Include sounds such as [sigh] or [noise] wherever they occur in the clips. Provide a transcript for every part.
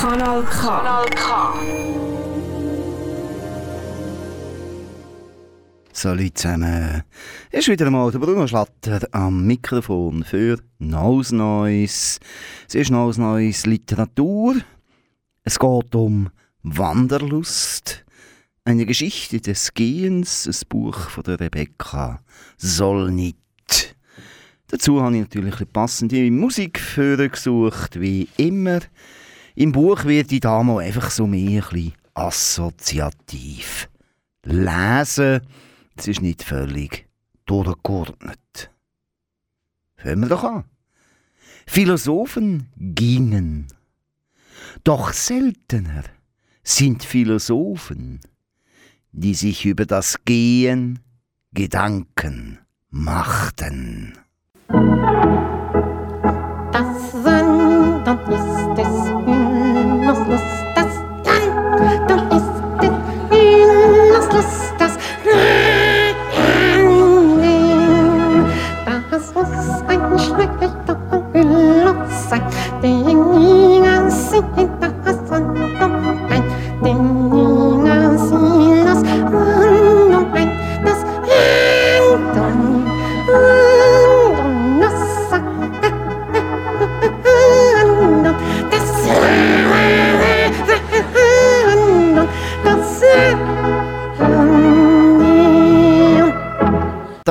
Kanal K. Kanal K. So Leute zusammen, ist wieder mal der Bruno Schlatter am Mikrofon für Neues Neues. Es ist Neues Neues Literatur. Es geht um Wanderlust, eine Geschichte des Gehens, ein Buch von der Rebecca Solnit. Dazu habe ich natürlich passende Musik für gesucht, wie immer. Im Buch wird die Dame einfach so mehr ein assoziativ. Lesen, das ist nicht völlig durchgeordnet. Hören wir doch an. Philosophen gingen. Doch seltener sind Philosophen, die sich über das Gehen Gedanken machten. Das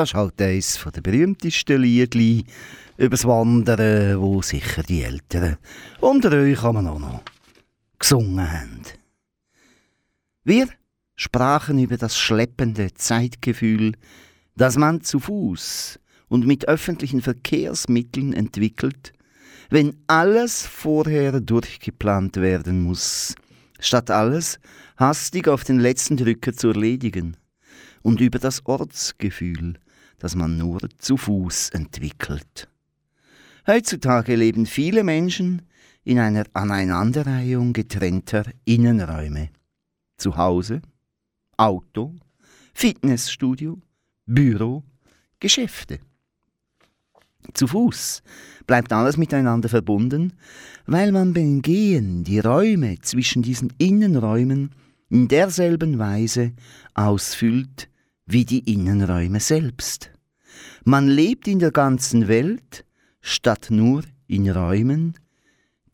ist halt eines der berühmtesten Liedli übers Wandern, wo sicher die Älteren unter euch auch noch gesungen haben. Wir sprachen über das schleppende Zeitgefühl, das man zu Fuß und mit öffentlichen Verkehrsmitteln entwickelt, wenn alles vorher durchgeplant werden muss, statt alles hastig auf den letzten Drücker zu erledigen, und über das Ortsgefühl, das man nur zu Fuß entwickelt. Heutzutage leben viele Menschen in einer Aneinanderreihung getrennter Innenräume. Zu Hause, Auto, Fitnessstudio, Büro, Geschäfte. Zu Fuß bleibt alles miteinander verbunden, weil man beim Gehen die Räume zwischen diesen Innenräumen in derselben Weise ausfüllt wie die Innenräume selbst. Man lebt in der ganzen Welt, statt nur in Räumen,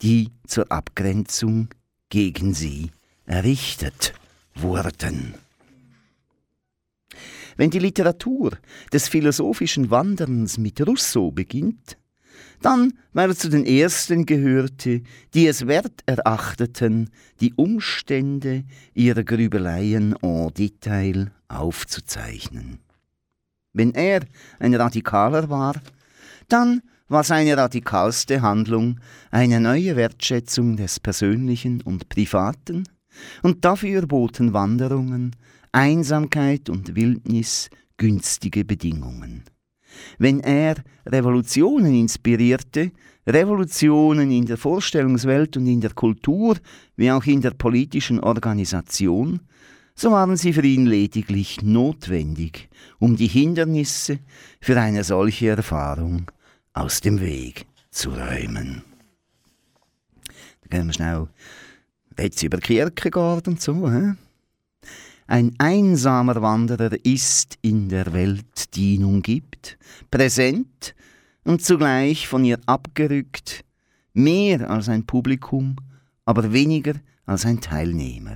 die zur Abgrenzung gegen sie errichtet wurden. Wenn die Literatur des philosophischen Wanderns mit Rousseau beginnt, dann weil er zu den Ersten gehörte, die es wert erachteten, die Umstände ihrer Grübeleien en Detail aufzuzeichnen. Wenn er ein Radikaler war, dann war seine radikalste Handlung eine neue Wertschätzung des Persönlichen und Privaten, und dafür boten Wanderungen, Einsamkeit und Wildnis günstige Bedingungen. Wenn er Revolutionen inspirierte, Revolutionen in der Vorstellungswelt und in der Kultur, wie auch in der politischen Organisation, so waren sie für ihn lediglich notwendig, um die Hindernisse für eine solche Erfahrung aus dem Weg zu räumen. Da gehen wir schnell jetzt über Kierkegaard und so. He? Ein einsamer Wanderer ist in der Welt, die ihn umgibt, präsent und zugleich von ihr abgerückt, mehr als ein Publikum, aber weniger als ein Teilnehmer.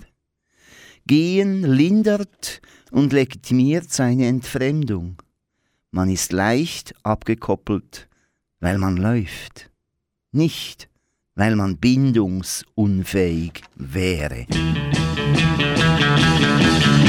Gehen lindert und legitimiert seine Entfremdung. Man ist leicht abgekoppelt, weil man läuft, nicht weil man bindungsunfähig wäre. Thank you.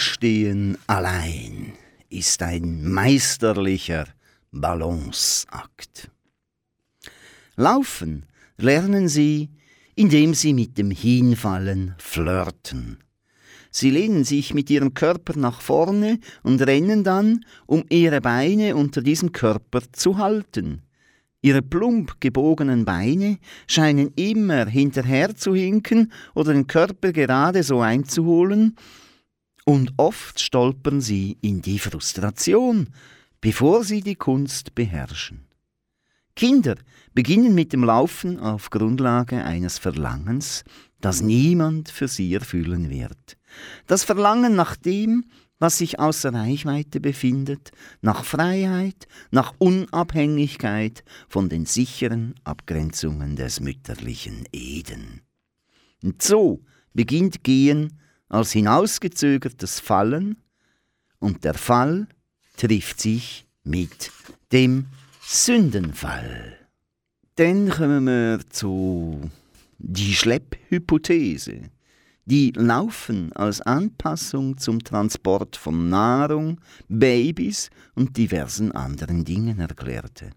Stillstehen allein ist ein meisterlicher Balanceakt. Laufen lernen sie, indem sie mit dem Hinfallen flirten. Sie lehnen sich mit ihrem Körper nach vorne und rennen dann, um ihre Beine unter diesem Körper zu halten. Ihre plump gebogenen Beine scheinen immer hinterher zu hinken oder den Körper gerade so einzuholen, und oft stolpern sie in die Frustration, bevor sie die Kunst beherrschen. Kinder beginnen mit dem Laufen auf Grundlage eines Verlangens, das niemand für sie erfüllen wird. Das Verlangen nach dem, was sich außer Reichweite befindet, nach Freiheit, nach Unabhängigkeit von den sicheren Abgrenzungen des mütterlichen Eden. Und so beginnt Gehen als hinausgezögertes Fallen und der Fall trifft sich mit dem Sündenfall. Dann kommen wir zu die Schlepphypothese. Die Laufen als Anpassung zum Transport von Nahrung, Babys und diversen anderen Dingen erklärte.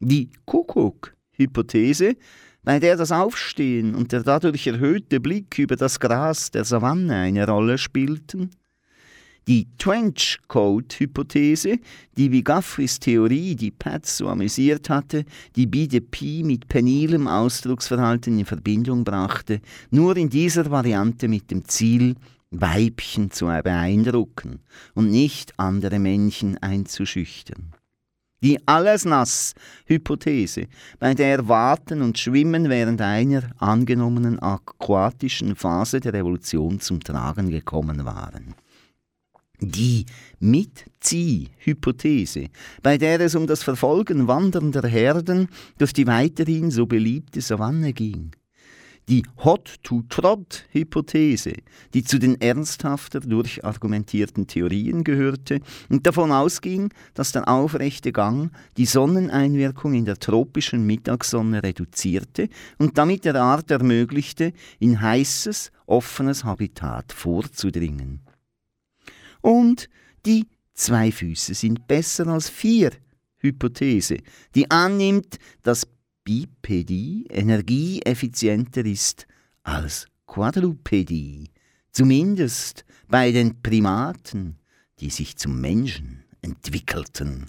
Die Kuckuck-Hypothese bei der das Aufstehen und der dadurch erhöhte Blick über das Gras der Savanne eine Rolle spielten, die Trenchcoat-Hypothese, die wie Guthries Theorie, die Pat so amüsiert hatte, die BDP mit penilem Ausdrucksverhalten in Verbindung brachte, nur in dieser Variante mit dem Ziel, Weibchen zu beeindrucken und nicht andere Männchen einzuschüchtern. Die Alles-Nass-Hypothese, bei der Warten und Schwimmen während einer angenommenen aquatischen Phase der Evolution zum Tragen gekommen waren. Die Mitzieh-Hypothese, bei der es um das Verfolgen wandernder Herden durch die weiterhin so beliebte Savanne ging die Hot-to-Trot-Hypothese, die zu den ernsthafter durchargumentierten Theorien gehörte und davon ausging, dass der aufrechte Gang die Sonneneinwirkung in der tropischen Mittagssonne reduzierte und damit der Art ermöglichte, in heißes, offenes Habitat vorzudringen. Und die Zwei Füße sind besser als vier Hypothese, die annimmt, dass Bipedie energieeffizienter ist als Quadrupedie, zumindest bei den Primaten, die sich zum Menschen entwickelten.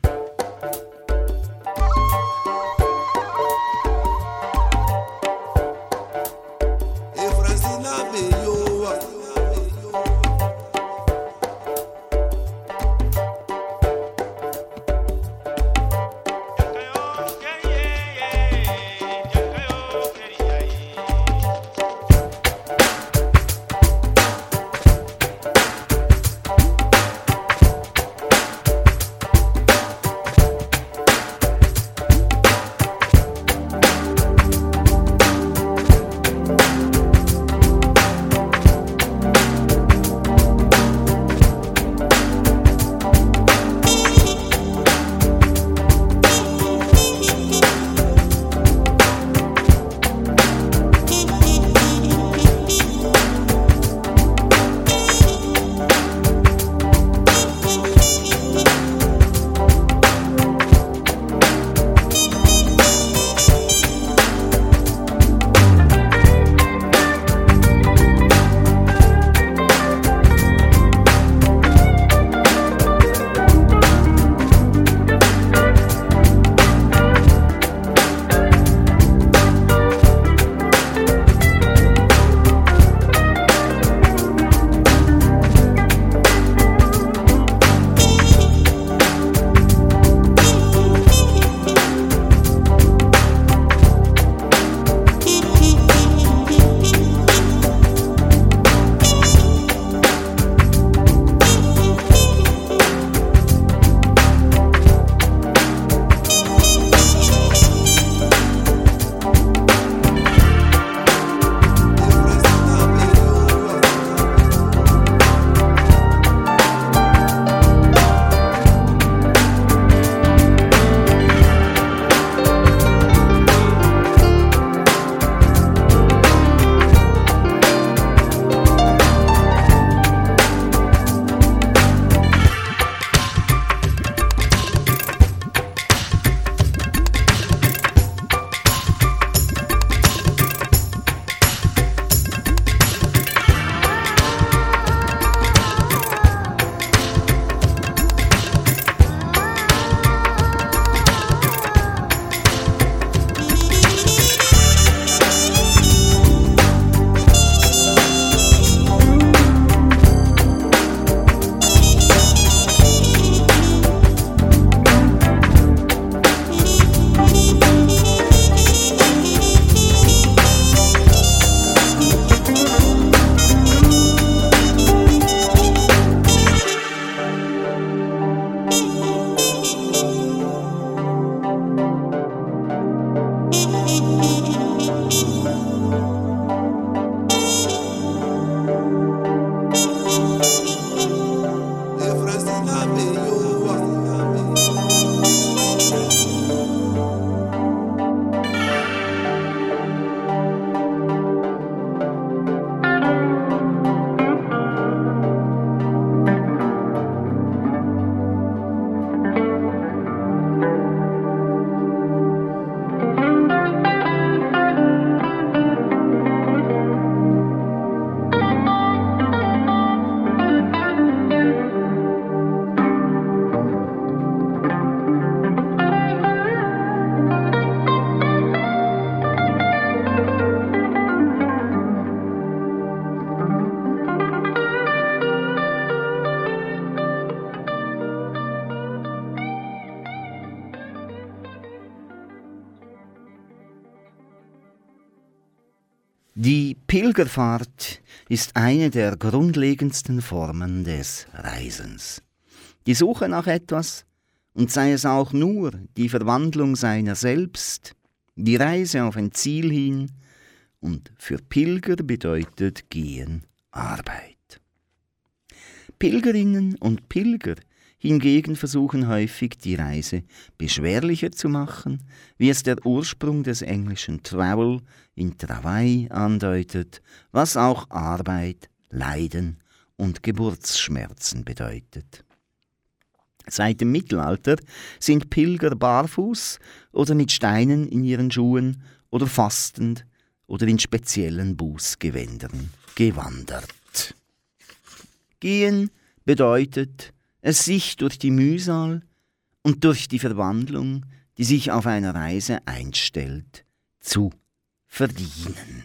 Pilgerfahrt ist eine der grundlegendsten Formen des Reisens. Die Suche nach etwas, und sei es auch nur die Verwandlung seiner selbst, die Reise auf ein Ziel hin, und für Pilger bedeutet Gehen Arbeit. Pilgerinnen und Pilger hingegen versuchen häufig die Reise beschwerlicher zu machen, wie es der Ursprung des englischen Travel in Travail andeutet, was auch Arbeit, Leiden und Geburtsschmerzen bedeutet. Seit dem Mittelalter sind Pilger barfuß oder mit Steinen in ihren Schuhen oder fastend oder in speziellen Bußgewändern gewandert. Gehen bedeutet, es sich durch die Mühsal und durch die Verwandlung, die sich auf einer Reise einstellt, zu verdienen.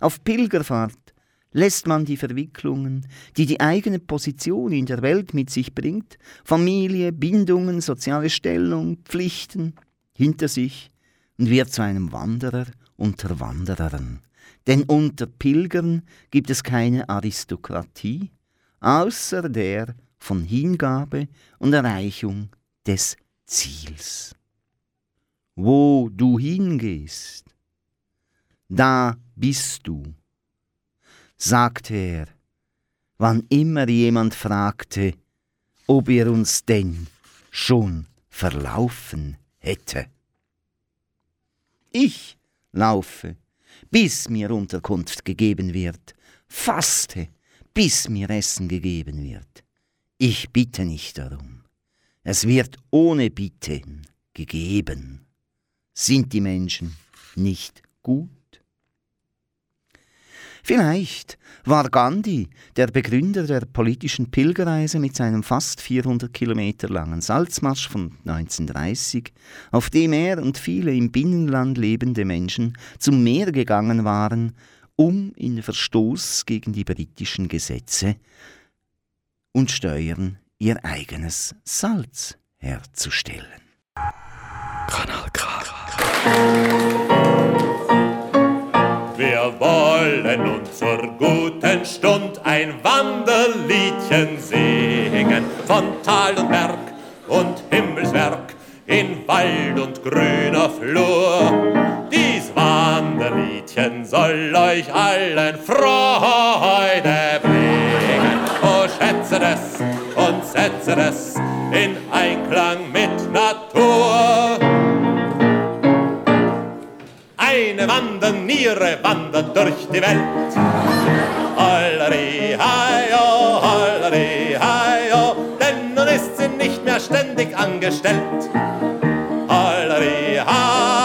Auf Pilgerfahrt lässt man die Verwicklungen, die die eigene Position in der Welt mit sich bringt, Familie, Bindungen, soziale Stellung, Pflichten, hinter sich und wird zu einem Wanderer unter Wanderern. Denn unter Pilgern gibt es keine Aristokratie, außer der von Hingabe und Erreichung des Ziels. Wo du hingehst, da bist du, sagte er, wann immer jemand fragte, ob er uns denn schon verlaufen hätte. Ich laufe, bis mir Unterkunft gegeben wird, faste, bis mir Essen gegeben wird. Ich bitte nicht darum. Es wird ohne Bitten gegeben. Sind die Menschen nicht gut? Vielleicht war Gandhi der Begründer der politischen Pilgerreise mit seinem fast 400 Kilometer langen Salzmarsch von 1930, auf dem er und viele im Binnenland lebende Menschen zum Meer gegangen waren, um in Verstoß gegen die britischen Gesetze und Steuern ihr eigenes Salz herzustellen. Kanal K. Wir wollen uns zur guten Stund ein Wanderliedchen singen von Tal und Berg und Himmelswerk in Wald und grüner Flur. Dies Wanderliedchen soll euch allen Freude bringen. Oh, schätze es und setze es in Einklang mit Natur. Eine Wanderniere wandert durch die Welt. Holleri, heio, holleri, heio, denn nun ist sie nicht mehr ständig angestellt. Holleri, heio,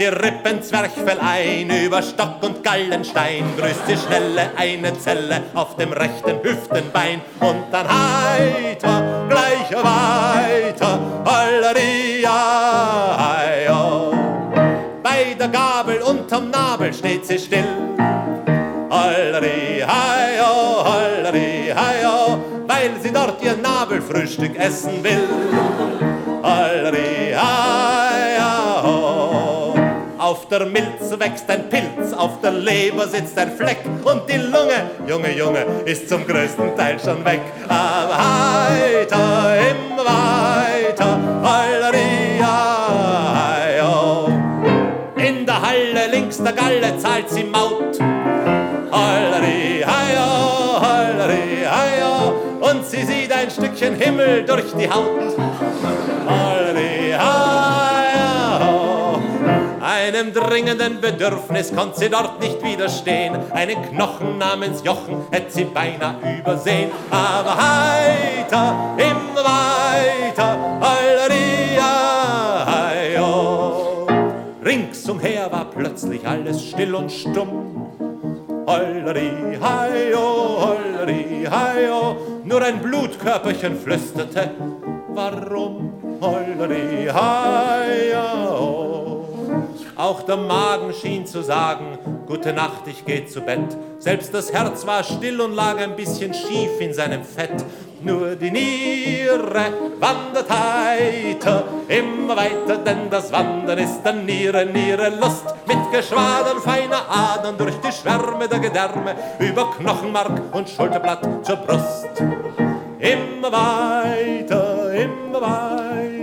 durch die Rippen Zwerchfell ein, über Stock und Gallenstein, grüßt die Schnelle eine Zelle auf dem rechten Hüftenbein und dann heiter, gleich weiter, heio. Bei der Gabel unterm Nabel steht sie still. Holleri, heio, holleri, heio, weil sie dort ihr Nabelfrühstück essen will. Auf der Milz wächst ein Pilz, auf der Leber sitzt ein Fleck und die Lunge, Junge, Junge, ist zum größten Teil schon weg. Aber heiter, immer weiter, holleri, heio. In der Halle links der Galle zahlt sie Maut. Holleri, heio, Holleri, heio, und sie sieht ein Stückchen Himmel durch die Haut. Einem dringenden Bedürfnis konnte sie dort nicht widerstehen. Einen Knochen namens Jochen hätte sie beinahe übersehen. Aber heiter, immer weiter, Halleria, heio. Ringsumher war plötzlich alles still und stumm. Holleri, heio, holleri, heio. Nur ein Blutkörperchen flüsterte, warum? Holleri, heio. Auch der Magen schien zu sagen, gute Nacht, ich geh zu Bett. Selbst das Herz war still und lag ein bisschen schief in seinem Fett. Nur die Niere wandert heiter, immer weiter, denn das Wandern ist der Niere, Niere Lust. Mit Geschwadern feiner Adern durch die Schwärme der Gedärme, über Knochenmark und Schulterblatt zur Brust. Immer weiter, immer weiter,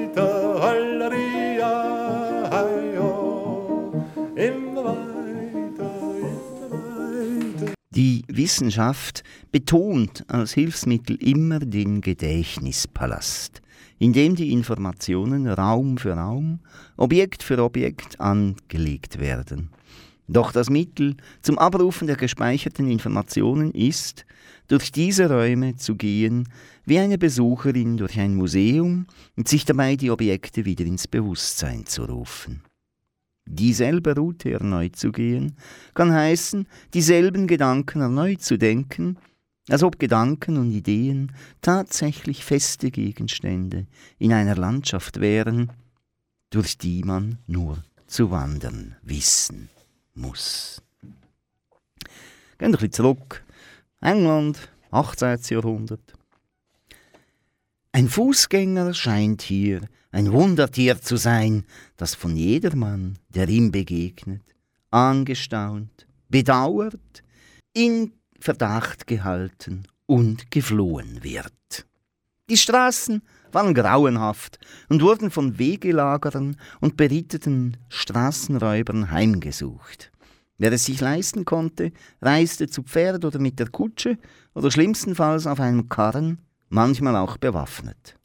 Die Wissenschaft betont als Hilfsmittel immer den Gedächtnispalast, in dem die Informationen Raum für Raum, Objekt für Objekt angelegt werden. Doch das Mittel zum Abrufen der gespeicherten Informationen ist, durch diese Räume zu gehen, wie eine Besucherin durch ein Museum und sich dabei die Objekte wieder ins Bewusstsein zu rufen. Dieselbe Route erneut zu gehen, kann heißen, dieselben Gedanken erneut zu denken, als ob Gedanken und Ideen tatsächlich feste Gegenstände in einer Landschaft wären, durch die man nur zu wandern wissen muss. Gehen wir ein bisschen zurück. England, 18. Jahrhundert. Ein Fußgänger scheint hier ein Wundertier zu sein, das von jedermann, der ihm begegnet, angestaunt, bedauert, in Verdacht gehalten und geflohen wird. Die Straßen waren grauenhaft und wurden von Wegelagerern und beritteten Straßenräubern heimgesucht. Wer es sich leisten konnte, reiste zu Pferd oder mit der Kutsche oder schlimmstenfalls auf einem Karren, manchmal auch bewaffnet.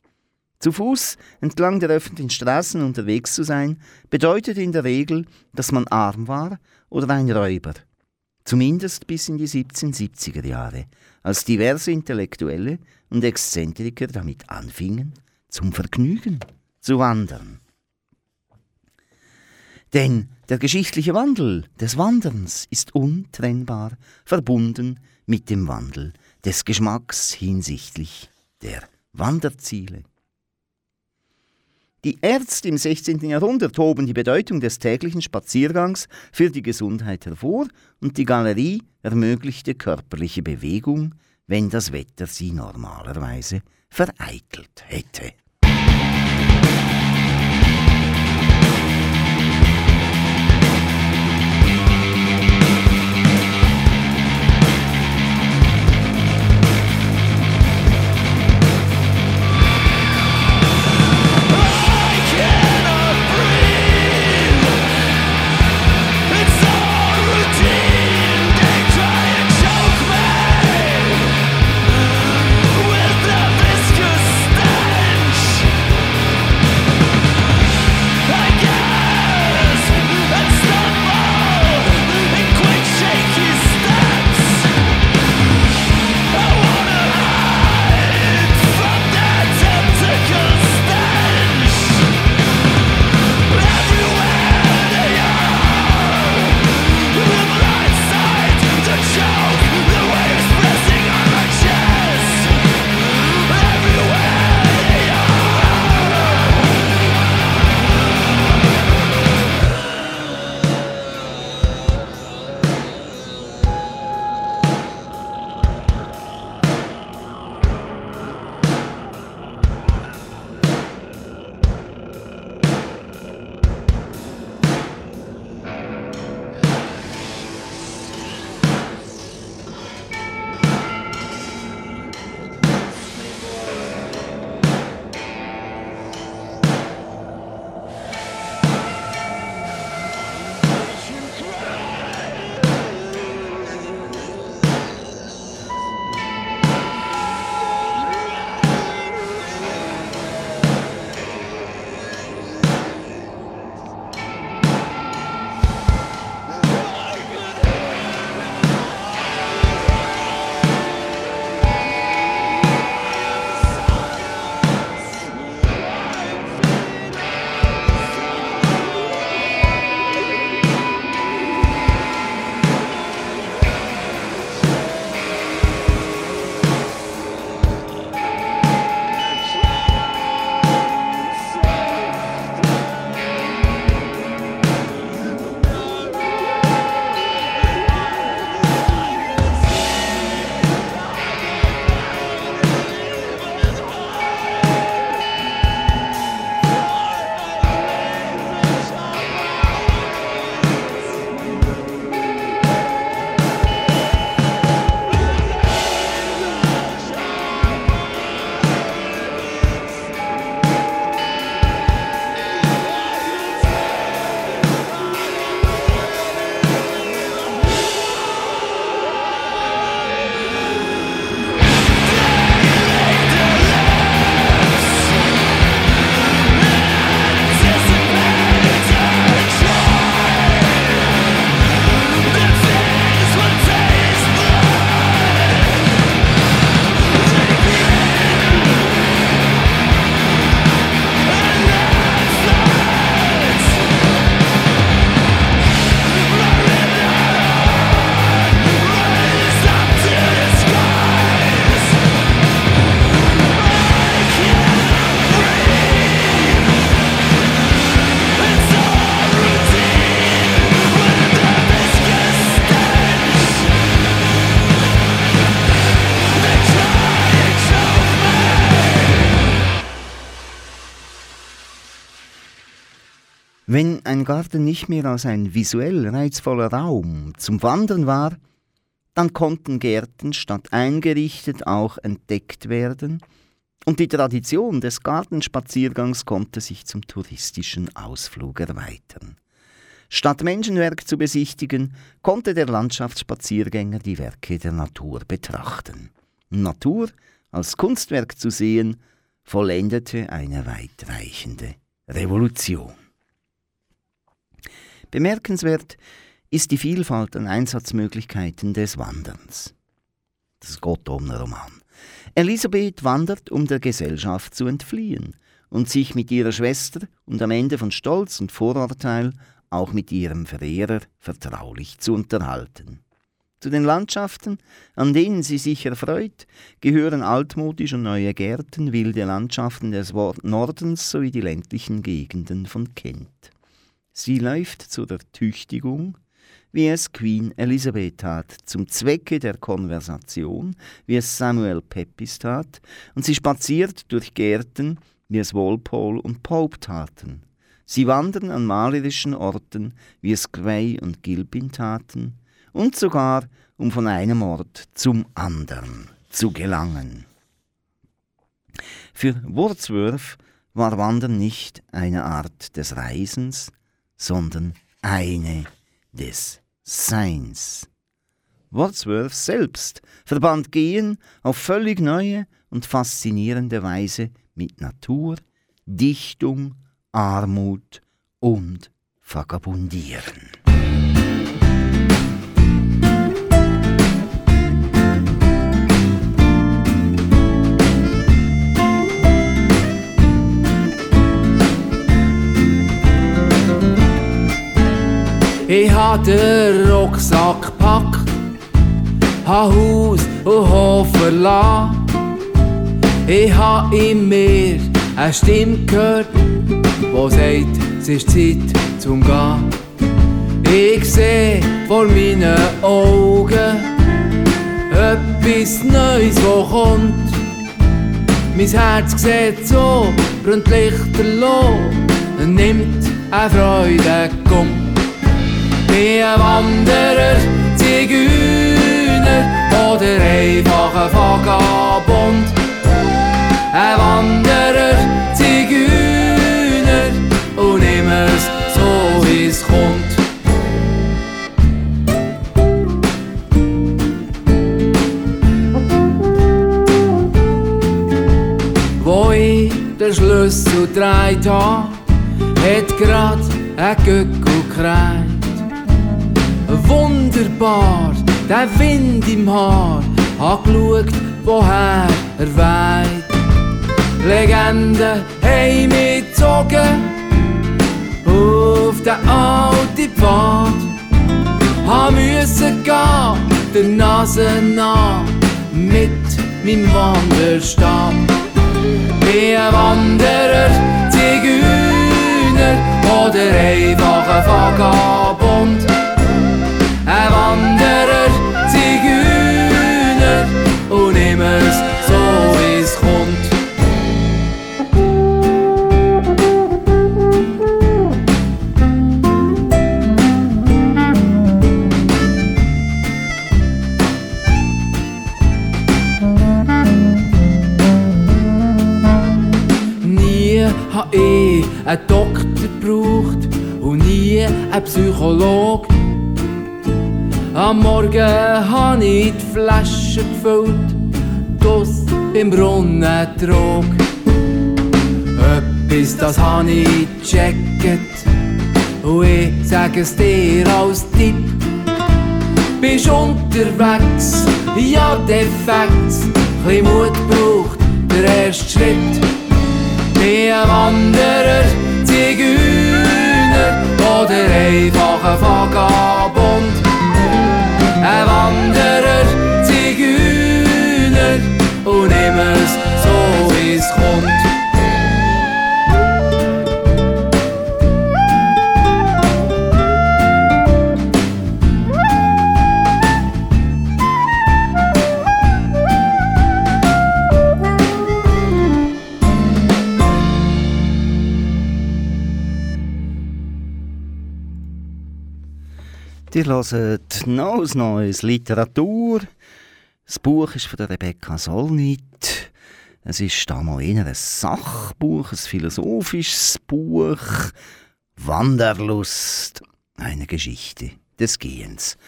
Zu Fuß entlang der öffentlichen Straßen unterwegs zu sein, bedeutete in der Regel, dass man arm war oder ein Räuber. Zumindest bis in die 1770er Jahre, als diverse Intellektuelle und Exzentriker damit anfingen, zum Vergnügen zu wandern. Denn der geschichtliche Wandel des Wanderns ist untrennbar verbunden mit dem Wandel des Geschmacks hinsichtlich der Wanderziele. Die Ärzte im 16. Jahrhundert hoben die Bedeutung des täglichen Spaziergangs für die Gesundheit hervor und die Galerie ermöglichte körperliche Bewegung, wenn das Wetter sie normalerweise vereitelt hätte. Wenn ein Garten nicht mehr als ein visuell reizvoller Raum zum Wandern war, dann konnten Gärten statt eingerichtet auch entdeckt werden und die Tradition des Gartenspaziergangs konnte sich zum touristischen Ausflug erweitern. Statt Menschenwerk zu besichtigen, konnte der Landschaftsspaziergänger die Werke der Natur betrachten. Natur als Kunstwerk zu sehen, vollendete eine weitreichende Revolution. Bemerkenswert ist die Vielfalt an Einsatzmöglichkeiten des Wanderns. Das Gottomner-Roman. Elisabeth wandert, um der Gesellschaft zu entfliehen und sich mit ihrer Schwester und am Ende von Stolz und Vorurteil auch mit ihrem Verehrer vertraulich zu unterhalten. Zu den Landschaften, an denen sie sich erfreut, gehören altmodische neue Gärten, wilde Landschaften des Nordens sowie die ländlichen Gegenden von Kent. Sie läuft zur Ertüchtigung, wie es Queen Elizabeth tat, zum Zwecke der Konversation, wie es Samuel Pepys tat, und sie spaziert durch Gärten, wie es Walpole und Pope taten. Sie wandern an malerischen Orten, wie es Gray und Gilpin taten, und sogar, um von einem Ort zum anderen zu gelangen. Für Wordsworth war Wandern nicht eine Art des Reisens, sondern eine des Seins. Wordsworth selbst verband Gehen auf völlig neue und faszinierende Weise mit Natur, Dichtung, Armut und Vagabundieren. Ich hab den Rucksack gepackt, hab Haus und Hof verlassen. Ich hab in mir eine Stimme gehört, die sagt, es ist Zeit zum Gehen. Ich seh vor meinen Augen etwas Neues, wo kommt. Mein Herz sieht so, brennt lichterloh, nimmt eine Freude, kommt bin ein Wanderer, Zigeuner oder einfach ein Vagabund. Ein Wanderer, Zigeuner und immer so wie es kommt. Wo ich den Schlüssel dreht habe, hat grad ein Gückel gekräht wunderbar, der Wind im Haar, hab geschaut, woher er weht. Legenden haben mich gezogen auf den alten Pfad. Hab müssen gehen, der Nase nach, mit meinem Wanderstab. Bin ein Wanderer, Zigeuner oder einfach ein Vagabund ein Wanderer, Zigeuner und immer so wie es kommt. Nie hab ich einen Doktor gebraucht und nie einen Psychologe. Am Morgen habe ich die Flasche gefüllt, das beim Brunnen trug. Etwas, das habe ich gecheckt, und ich sage es dir als Tipp. Bist unterwegs, ja defekt, chli Mut braucht der erste Schritt. Bin ein Wanderer, Zigeuner oder einfach ein Ihr hört neues Neues Literatur. Das Buch ist von der Rebecca Solnit. Es ist damals eher ein Sachbuch, ein philosophisches Buch. Wanderlust, eine Geschichte des Gehens.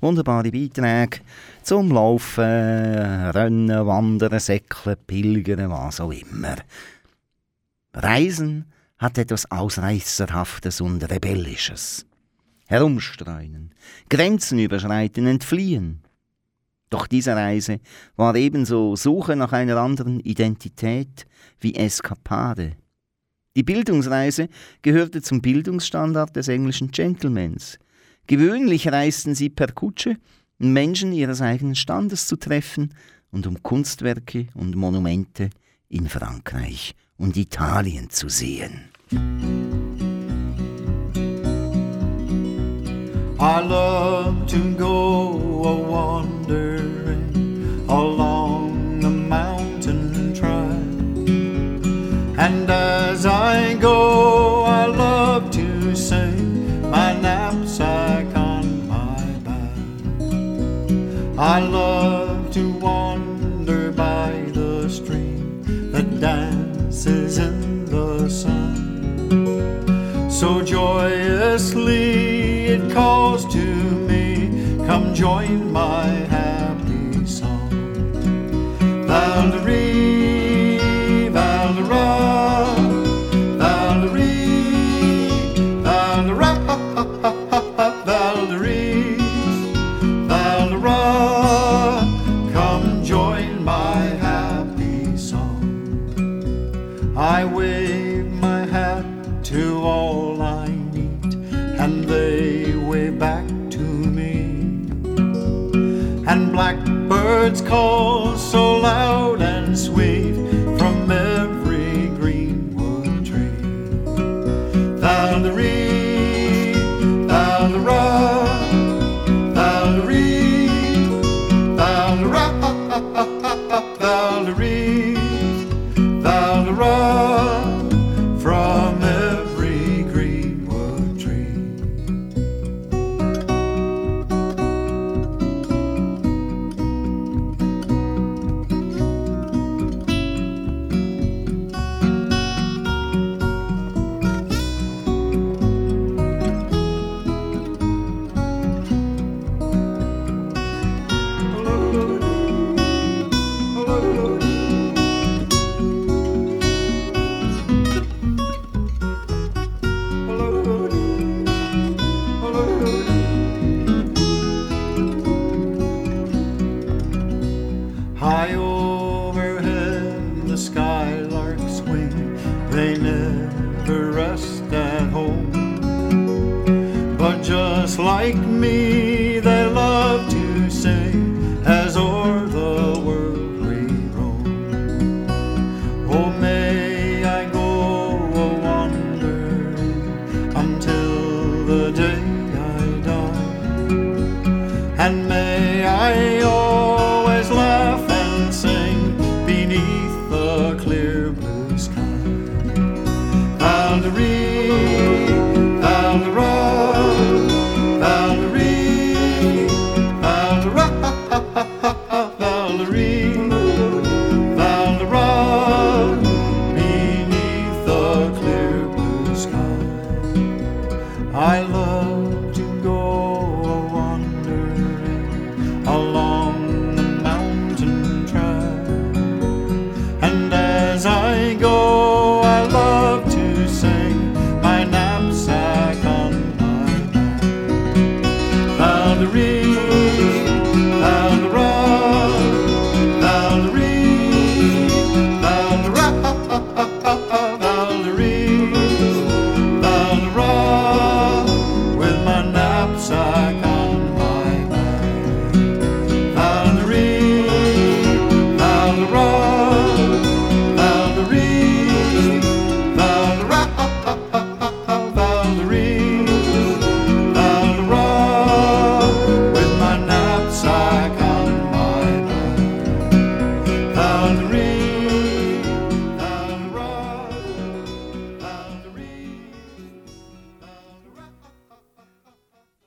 Wunderbare Beiträge zum Laufen, Rennen, Wandern, Säckeln, Pilgern, was auch immer. Reisen hat etwas Ausreißerhaftes und Rebellisches herumstreunen, Grenzen überschreiten, entfliehen. Doch diese Reise war ebenso Suche nach einer anderen Identität wie Eskapade. Die Bildungsreise gehörte zum Bildungsstandard des englischen Gentlemans. Gewöhnlich reisten sie per Kutsche, um Menschen ihres eigenen Standes zu treffen und um Kunstwerke und Monumente in Frankreich und Italien zu sehen. I love to go a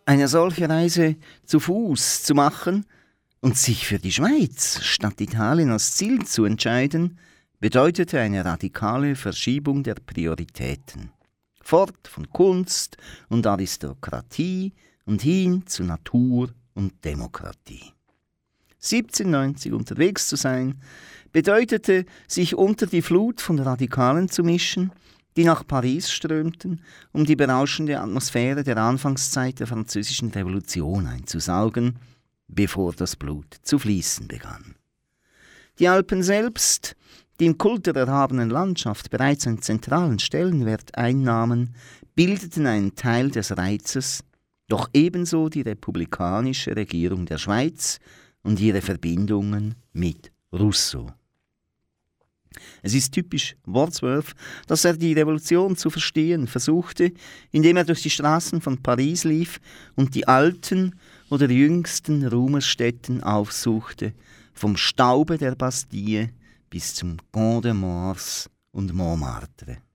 Eine solche Reise zu Fuß zu machen und sich für die Schweiz statt Italien als Ziel zu entscheiden, bedeutete eine radikale Verschiebung der Prioritäten. Fort von Kunst und Aristokratie und hin zu Natur und Demokratie. 1790 unterwegs zu sein, bedeutete, sich unter die Flut von Radikalen zu mischen, die nach Paris strömten, um die berauschende Atmosphäre der Anfangszeit der französischen Revolution einzusaugen, bevor das Blut zu fließen begann. Die Alpen selbst, die im Kult der erhabenen Landschaft bereits einen zentralen Stellenwert einnahmen, bildeten einen Teil des Reizes, doch ebenso die republikanische Regierung der Schweiz und ihre Verbindungen mit Rousseau. Es ist typisch Wordsworth, dass er die Revolution zu verstehen versuchte, indem er durch die Straßen von Paris lief und die alten oder jüngsten Ruhmesstätten aufsuchte, vom Staube der Bastille bis zum Pont de Mars und Montmartre.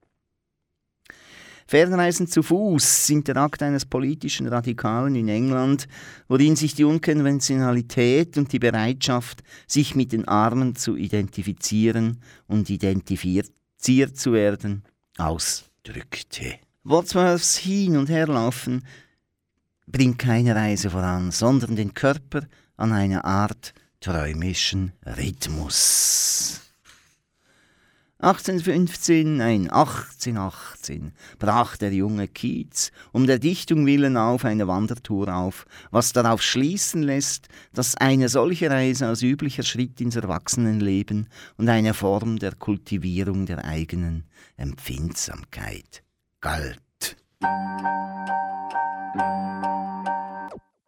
Fernreisen zu Fuß sind der Akt eines politischen Radikalen in England, worin sich die Unkonventionalität und die Bereitschaft, sich mit den Armen zu identifizieren und identifiziert zu werden, ausdrückte. Wordsworths Hin- und Herlaufen bringt keine Reise voran, sondern den Körper an eine Art träumischen Rhythmus. 1815, nein, 1818 brach der junge Kiez um der Dichtung willen auf eine Wandertour auf, was darauf schließen lässt, dass eine solche Reise als üblicher Schritt ins Erwachsenenleben und eine Form der Kultivierung der eigenen Empfindsamkeit galt.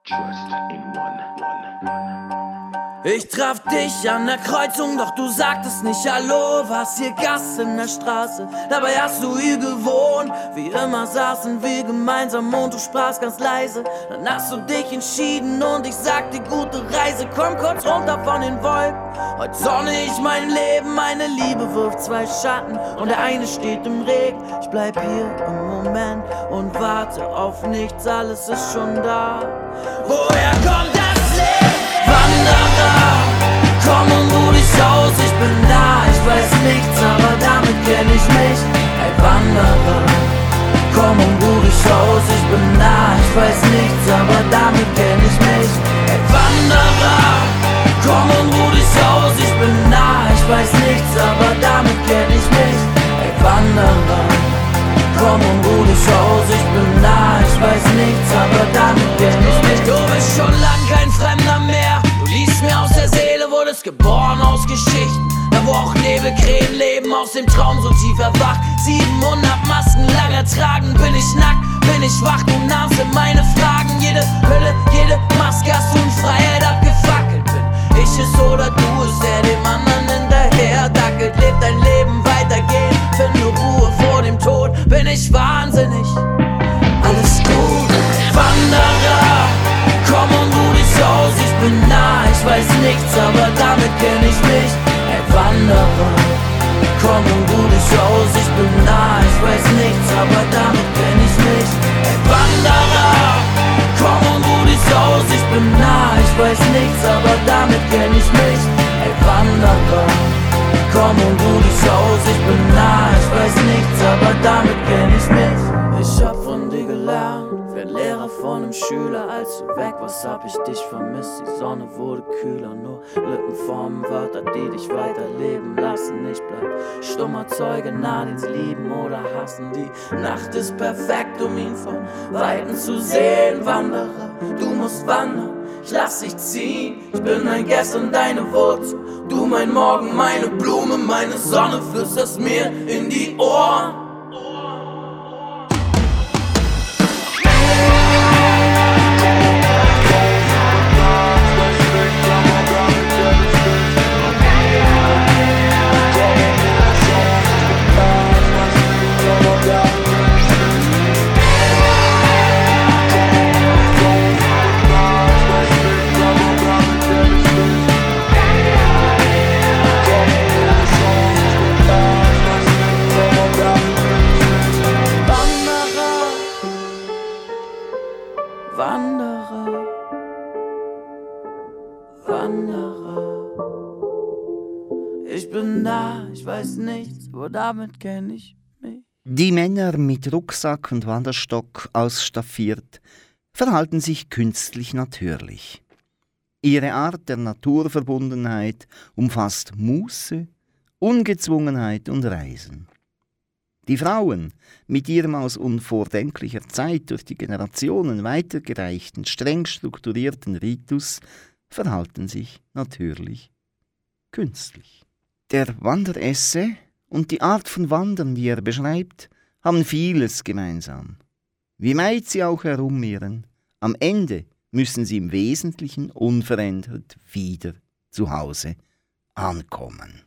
Trust in one, one, one. Ich traf dich an der Kreuzung, doch du sagtest nicht Hallo, warst hier Gast in der Straße. Dabei hast du hier gewohnt. Wie immer saßen wir gemeinsam und du sprachst ganz leise. Dann hast du dich entschieden und ich sagte gute Reise. Komm kurz runter von den Wolken. Heute sonne ich mein Leben, meine Liebe wirft zwei Schatten und der eine steht im Regen. Ich bleib hier im Moment und warte auf nichts, alles ist schon da. Woher kommt das Leben? Wanderer, komm und ruh dich aus, ich bin da, ich weiß nichts, aber damit kenn ich mich. Ein Wanderer, komm und ruh dich aus, ich bin da, ich weiß nichts, aber damit kenn ich mich. Ein Wanderer, komm und ruh dich aus, ich bin da, ich weiß nichts, aber damit kenn ich mich. Ein Wanderer, komm und ruh dich aus, ich bin da, ich weiß nichts, aber damit kenn ich mich. Du bist schon lang kein Fremder wurdest geboren aus Geschichten. Da wo auch Nebelkrähen leben, aus dem Traum so tief erwacht. 700 Masken lang ertragen, bin ich nackt, bin ich wach, du nahmst in meine Fragen. Jede Hülle, jede Maske hast du in Freiheit abgefackelt. Bin ich es oder du es, der dem anderen hinterher dackelt. Lebt dein Leben weitergehen, finde Ruhe vor dem Tod. Bin ich wahnsinnig, alles gut. Wanderer, bin nah, ich weiß nichts, aber damit kenn ich mich. Ein Wanderer, komm und dich aus, ich bin nah, ich weiß nichts, aber damit kenn ich mich. Ein Wanderer, komm und dich aus, ich bin nah, ich weiß nichts, aber damit kenn ich mich. Ein Wanderer, komm und dich aus, ich bin nah, ich weiß nichts, aber damit kenn ich mich. Schüler, als du weg warst, hab ich dich vermisst. Die Sonne wurde kühler, nur Lippen formen Wörter, die dich weiterleben lassen. Ich bleib stummer Zeuge, sie lieben oder hassen. Die Nacht ist perfekt, um ihn von Weiten zu sehen. Wanderer, du musst wandern. Ich lass dich ziehen, ich bin ein Gast und deine Wurzel. Du mein Morgen, meine Blume, meine Sonne, flüsterst mir in die Ohren. Bin da, ich weiß nichts, aber damit kenn ich mich. Die Männer mit Rucksack und Wanderstock ausstaffiert verhalten sich künstlich natürlich. Ihre Art der Naturverbundenheit umfasst Muße, Ungezwungenheit und Reisen. Die Frauen, mit ihrem aus unvordenklicher Zeit durch die Generationen weitergereichten, streng strukturierten Ritus, verhalten sich natürlich künstlich. Der Wanderesse und die Art von Wandern, die er beschreibt, haben vieles gemeinsam. Wie weit sie auch herumirren, am Ende müssen sie im Wesentlichen unverändert wieder zu Hause ankommen.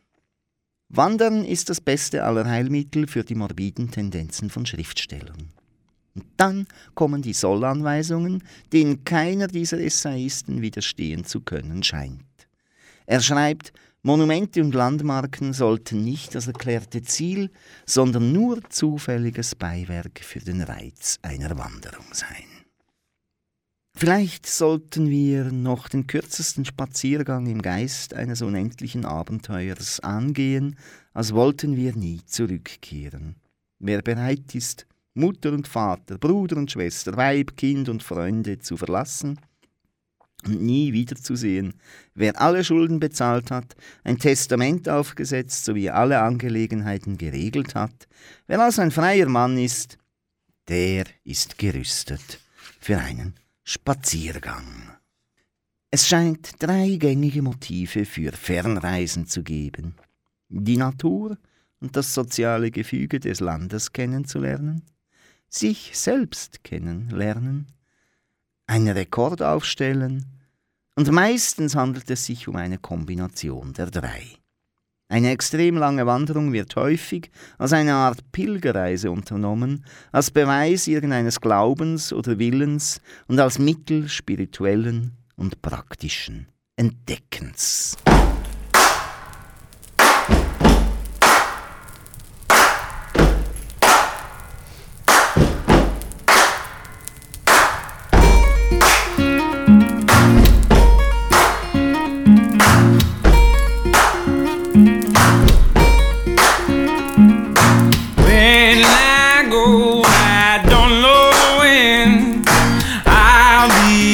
Wandern ist das beste aller Heilmittel für die morbiden Tendenzen von Schriftstellern. Und dann kommen die Sollanweisungen, denen keiner dieser Essayisten widerstehen zu können scheint. Er schreibt, Monumente und Landmarken sollten nicht das erklärte Ziel, sondern nur zufälliges Beiwerk für den Reiz einer Wanderung sein. Vielleicht sollten wir noch den kürzesten Spaziergang im Geist eines unendlichen Abenteuers angehen, als wollten wir nie zurückkehren. Wer bereit ist, Mutter und Vater, Bruder und Schwester, Weib, Kind und Freunde zu verlassen und nie wiederzusehen, wer alle Schulden bezahlt hat, ein Testament aufgesetzt sowie alle Angelegenheiten geregelt hat, wer als ein freier Mann ist, der ist gerüstet für einen Spaziergang. Es scheint drei gängige Motive für Fernreisen zu geben. Die Natur und das soziale Gefüge des Landes kennenzulernen, sich selbst kennenlernen, einen Rekord aufstellen und meistens handelt es sich um eine Kombination der drei. Eine extrem lange Wanderung wird häufig als eine Art Pilgerreise unternommen, als Beweis irgendeines Glaubens oder Willens und als Mittel spirituellen und praktischen Entdeckens.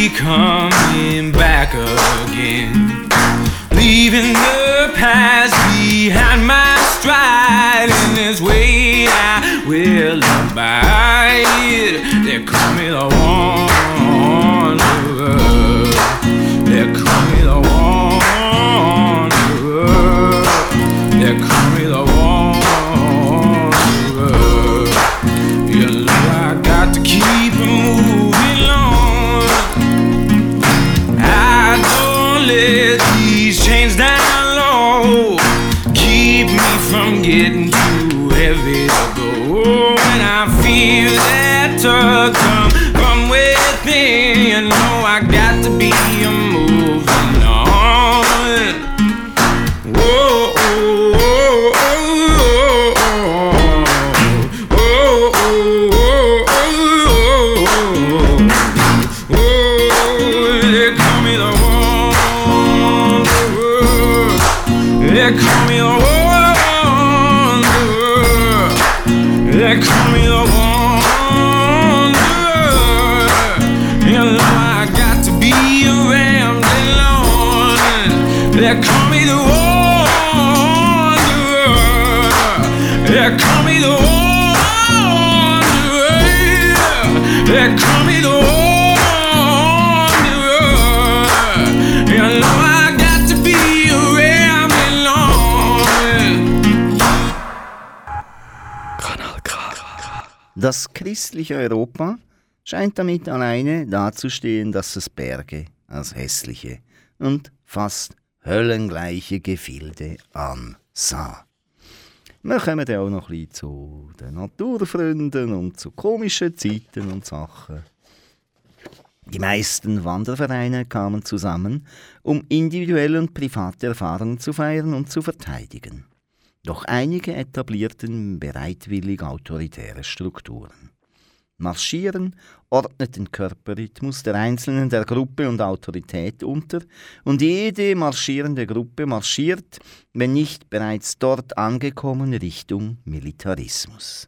Coming back again. Leaving the past behind my stride in this way I will abide. They call me circle Das christliche Europa scheint damit alleine dazustehen, dass es Berge als hässliche und fast höllengleiche Gefilde ansah. Wir kommen dann auch noch ein bisschen zu den Naturfreunden und zu komischen Zeiten und Sachen. Die meisten Wandervereine kamen zusammen, um individuelle und private Erfahrungen zu feiern und zu verteidigen. Doch einige etablierten bereitwillig autoritäre Strukturen. Marschieren ordnet den Körperrhythmus der Einzelnen der Gruppe und Autorität unter, und jede marschierende Gruppe marschiert, wenn nicht bereits dort angekommen, Richtung Militarismus.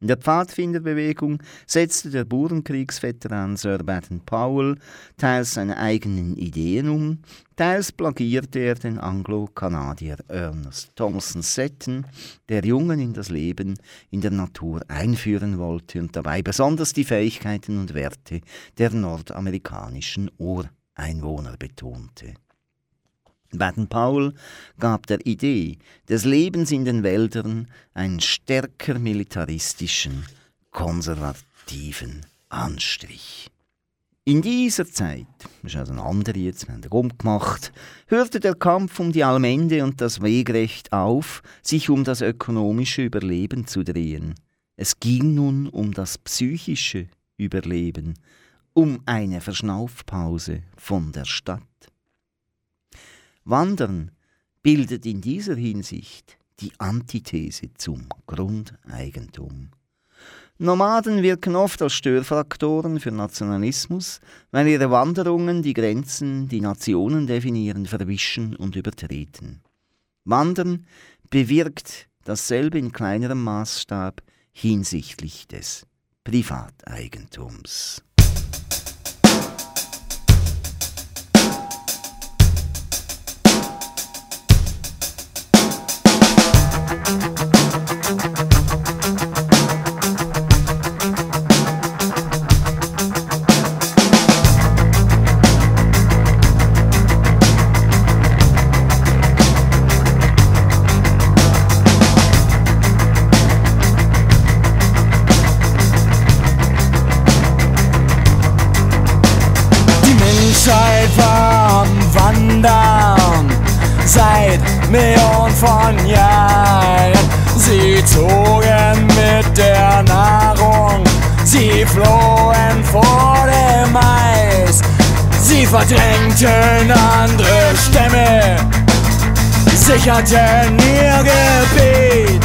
In der Pfadfinderbewegung setzte der Burenkriegsveteran Sir Baden Powell teils seine eigenen Ideen um, teils plagierte er den Anglo-Kanadier Ernest Thompson Seton, der Jungen in das Leben in der Natur einführen wollte und dabei besonders die Fähigkeiten und Werte der nordamerikanischen Ureinwohner betonte. Baden-Powell gab der Idee des Lebens in den Wäldern einen stärker militaristischen, konservativen Anstrich. In dieser Zeit, das ist also ein anderer jetzt, wir haben den umgemacht, hörte der Kampf um die Allmende und das Wegrecht auf, sich um das ökonomische Überleben zu drehen. Es ging nun um das psychische Überleben, um eine Verschnaufpause von der Stadt. Wandern bildet in dieser Hinsicht die Antithese zum Grundeigentum. Nomaden wirken oft als Störfaktoren für Nationalismus, weil ihre Wanderungen die Grenzen, die Nationen definieren, verwischen und übertreten. Wandern bewirkt dasselbe in kleinerem Maßstab hinsichtlich des Privateigentums. Verdrängten andere Stämme, sicherten ihr Gebiet.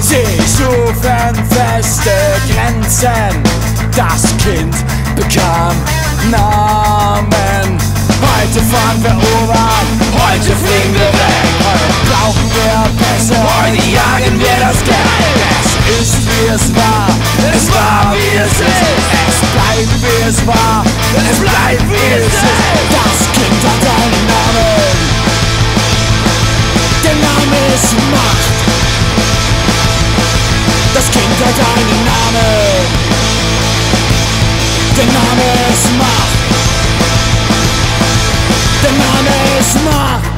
Sie schufen feste Grenzen, das Kind bekam Namen. Heute fahren wir U-Bahn, heute fliegen wir weg. Heute brauchen wir Pässe, heute jagen wir das Geld. Ist wie es war, es war wie es ist. Es bleibt wie es war, es bleibt wie es ist. Das Kind hat einen Namen, der Name ist Macht. Das Kind hat einen Namen. Der Name ist Macht. Der Name ist Macht.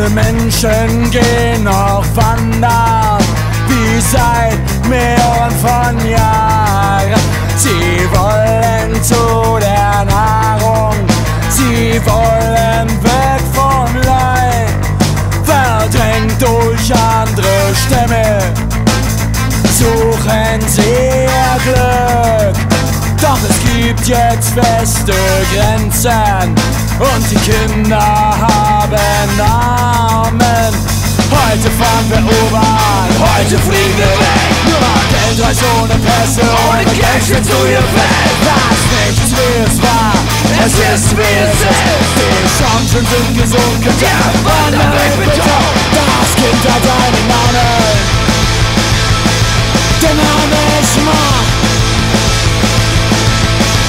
Viele Menschen gehen noch wandern, wie seit Millionen von Jahren. Sie wollen zu der Nahrung, sie wollen weg vom Leid, verdrängt durch andere Stämme, suchen sie gibt jetzt feste Grenzen und die Kinder haben Namen. Heute fahren wir U-Bahn, heute fliegen wir weg. Nur noch Geldreich ohne Pässe, ohne steht zu ihr Welt. Was nichts wie es war, es ist wie es ist. Die Chancen sind gesunken, der Wanderweg betont. Das Kind hat einen Namen, der Name ist Macht.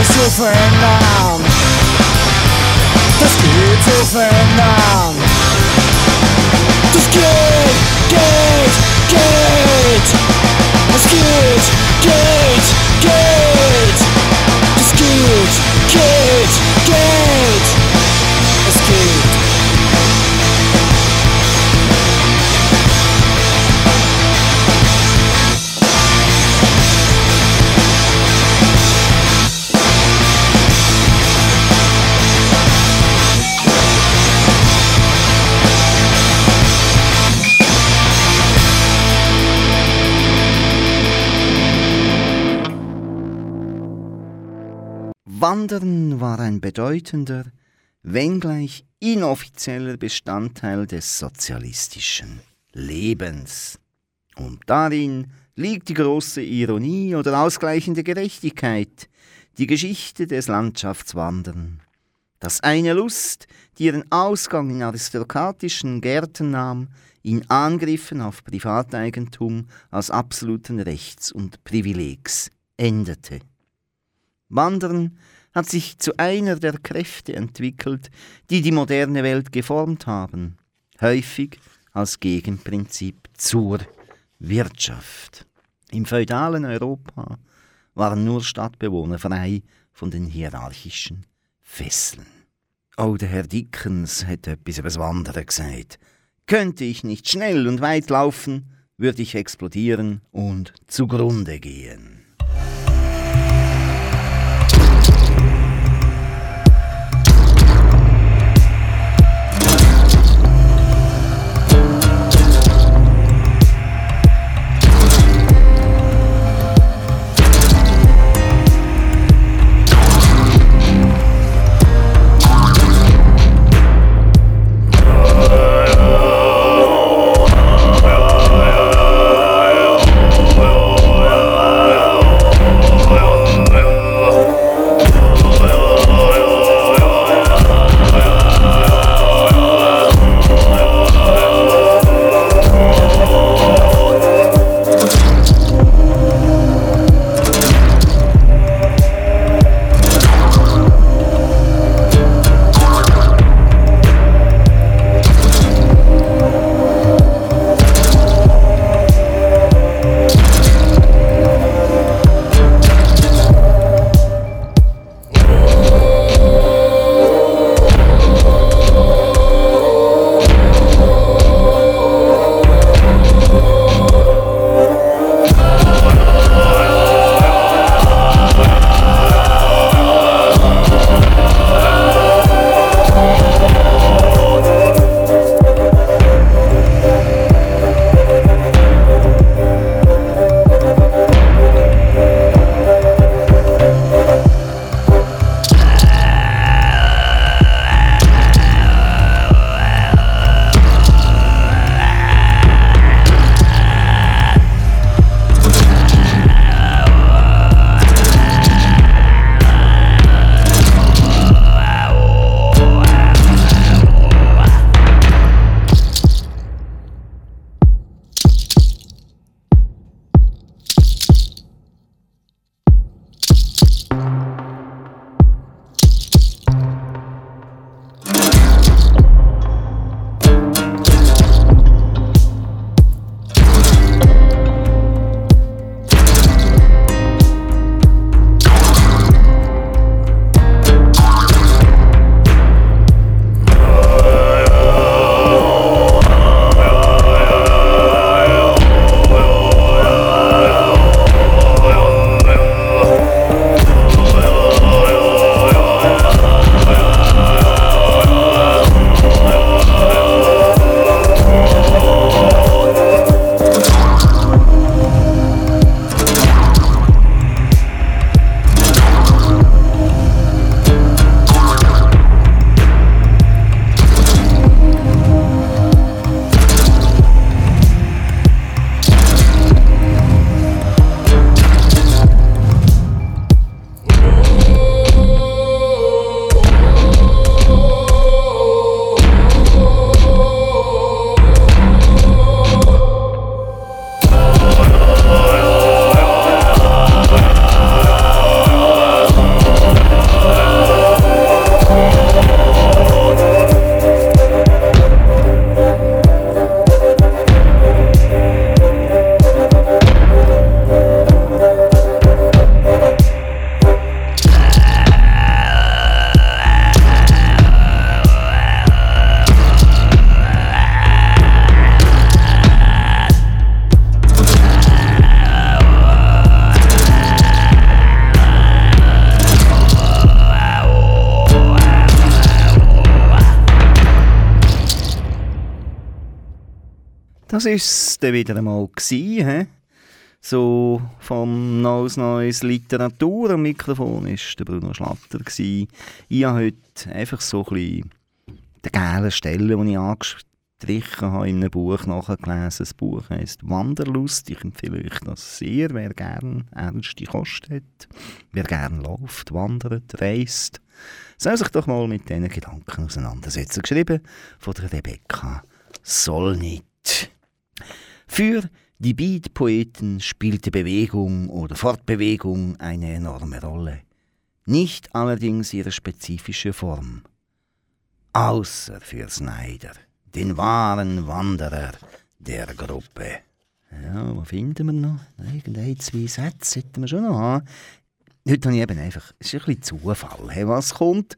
das zu verändern. Das geht zu verändern. Das geht, geht, geht. Es geht, geht, geht. Das geht, geht, geht. Wandern war ein bedeutender, wenngleich inoffizieller Bestandteil des sozialistischen Lebens. Und darin liegt die große Ironie oder ausgleichende Gerechtigkeit, die Geschichte des Landschaftswandern. Dass eine Lust, die ihren Ausgang in aristokratischen Gärten nahm, in Angriffen auf Privateigentum als absoluten Rechts und Privilegs endete. Wandern hat sich zu einer der Kräfte entwickelt, die die moderne Welt geformt haben, häufig als Gegenprinzip zur Wirtschaft. Im feudalen Europa waren nur Stadtbewohner frei von den hierarchischen Fesseln. Oh, der Herr Dickens hätte etwas über das Wandern gesagt. Könnte ich nicht schnell und weit laufen, würde ich explodieren und zugrunde gehen. Das ist dann wieder einmal he? So vom Neues Neues Literatur am Mikrofon ist der Bruno Schlatter. Gewesen. Ich habe heute einfach so ein bisschen die geile Stelle, die ich angestrichen habe in einem Buch nachgelesen. Das Buch heisst Wanderlust. Ich empfehle euch das sehr, wer gerne ernste Kost hat, wer gerne läuft, wandert, reist. Soll sich doch mal mit diesen Gedanken auseinandersetzen. Geschrieben von der Rebecca Solnit. Für die Beat-Poeten spielte Bewegung oder Fortbewegung eine enorme Rolle. Nicht allerdings ihre spezifische Form. Außer für Snyder, den wahren Wanderer der Gruppe. Ja, was finden wir noch? Irgendein, zwei Sätze sollten wir schon noch. Heute habe ich eben einfach, es ist ein bisschen Zufall, hey, was kommt?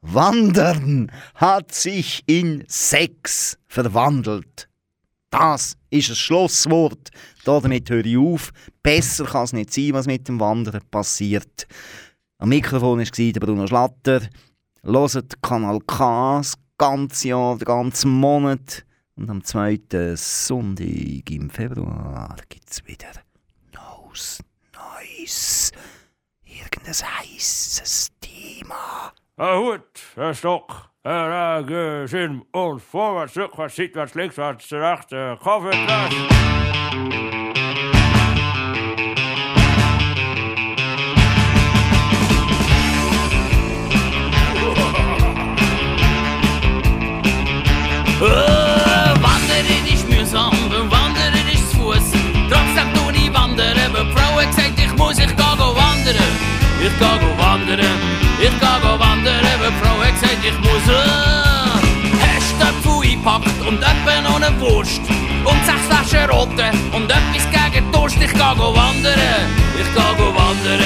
Wandern hat sich in Sex verwandelt. Das ist ein Schlusswort. Damit höre ich auf. Besser kann es nicht sein, was mit dem Wandern passiert. Am Mikrofon war Bruno Schlatter. Hört Kanal K das ganze Jahr, den ganzen Monat. Und am zweiten Sonntag im Februar gibt es wieder Neues, Neues. Irgendein heißes Thema. Herr Hut, Herr Stock, Herr Rage, Sinn und vorwärts, rückwärts, seitwärts, linkswärts, rechts, Kaffee, [laughs] Oh, wandern ist mühsam, beim Wandern ist zu Fuß. Trotzdem tu ich wandern, weil die Frau hat gesagt, ich muss, ich geh go wandern. Ich geh go wandern, ich muss. Äh. Hast Töpfe eingepackt und etwa noch eine Wurst. Und sechs Flaschen Rote und etwas gegen Durst. Ich geh go wandern, ich geh go wandern,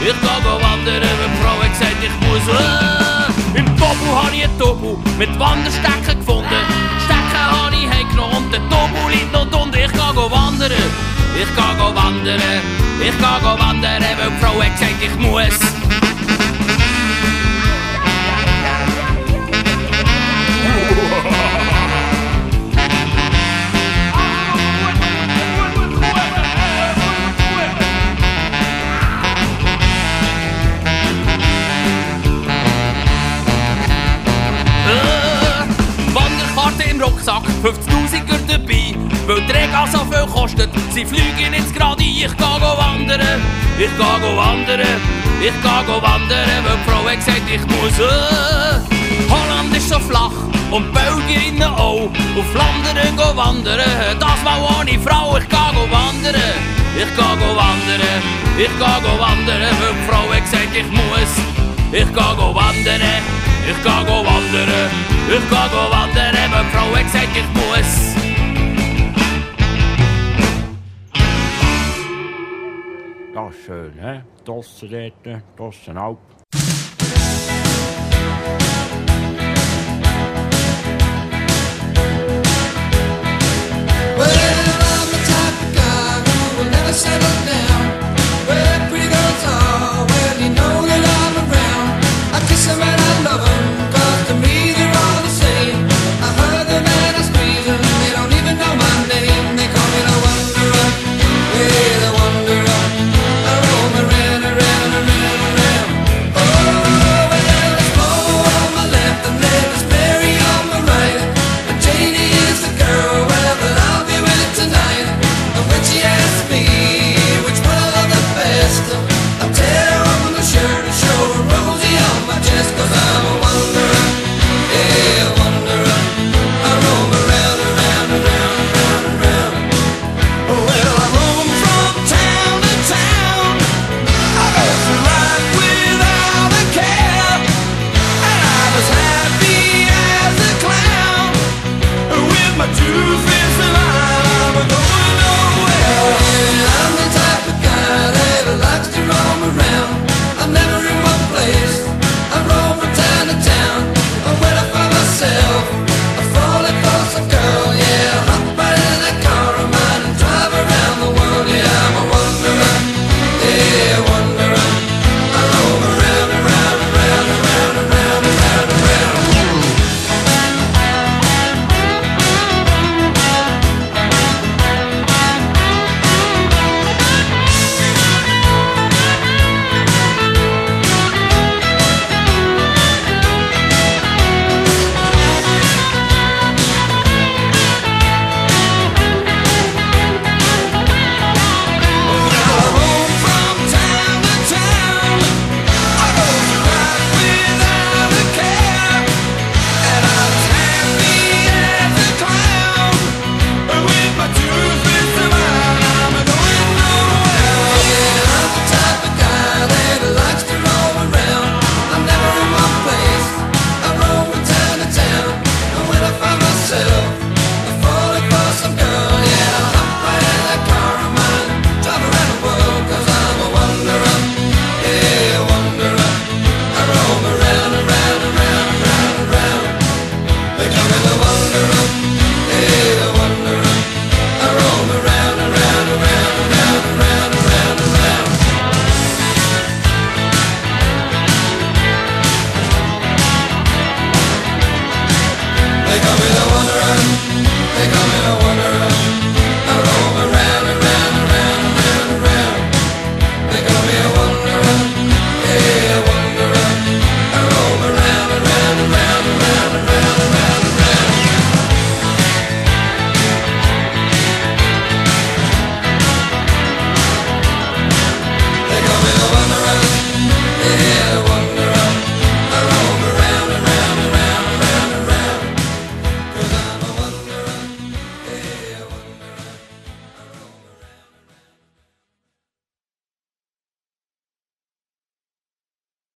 ich geh go wandern, die Frau hat gesagt, ich muss. Äh. Im Tobu habe ich einen Tobu mit Wanderstecken gefunden. Stecken habe ich heimgenommen und der Tobu liegt noch drunter. Ich geh go wandern, ich geh go wandern, ich geh go wandern, weil die Frau hat gesagt, ich muss. 50.000er dabei. Weil die Rega so viel kostet, sie fliegen ins Gradi. Ich geh go wandern, ich geh go wandern, ich geh go wandern, weil die Frau hat gesagt, ich muss. Äh. Holland ist so flach und Belgierinnen auch. Auf Flandern go wandern, das mal ohne Frau. Ich geh go wandern, ich geh go wandern, ich geh go wandern, weil die Frau hat gesagt, ich muss. Ich geh go wandern, Ik ga go wandern, ik ga go wandern, mevrouw, ik zeg gesagt, ich Dat schön, hä? Tossen dort, Dossen Well, I'm the type of guy who settle down.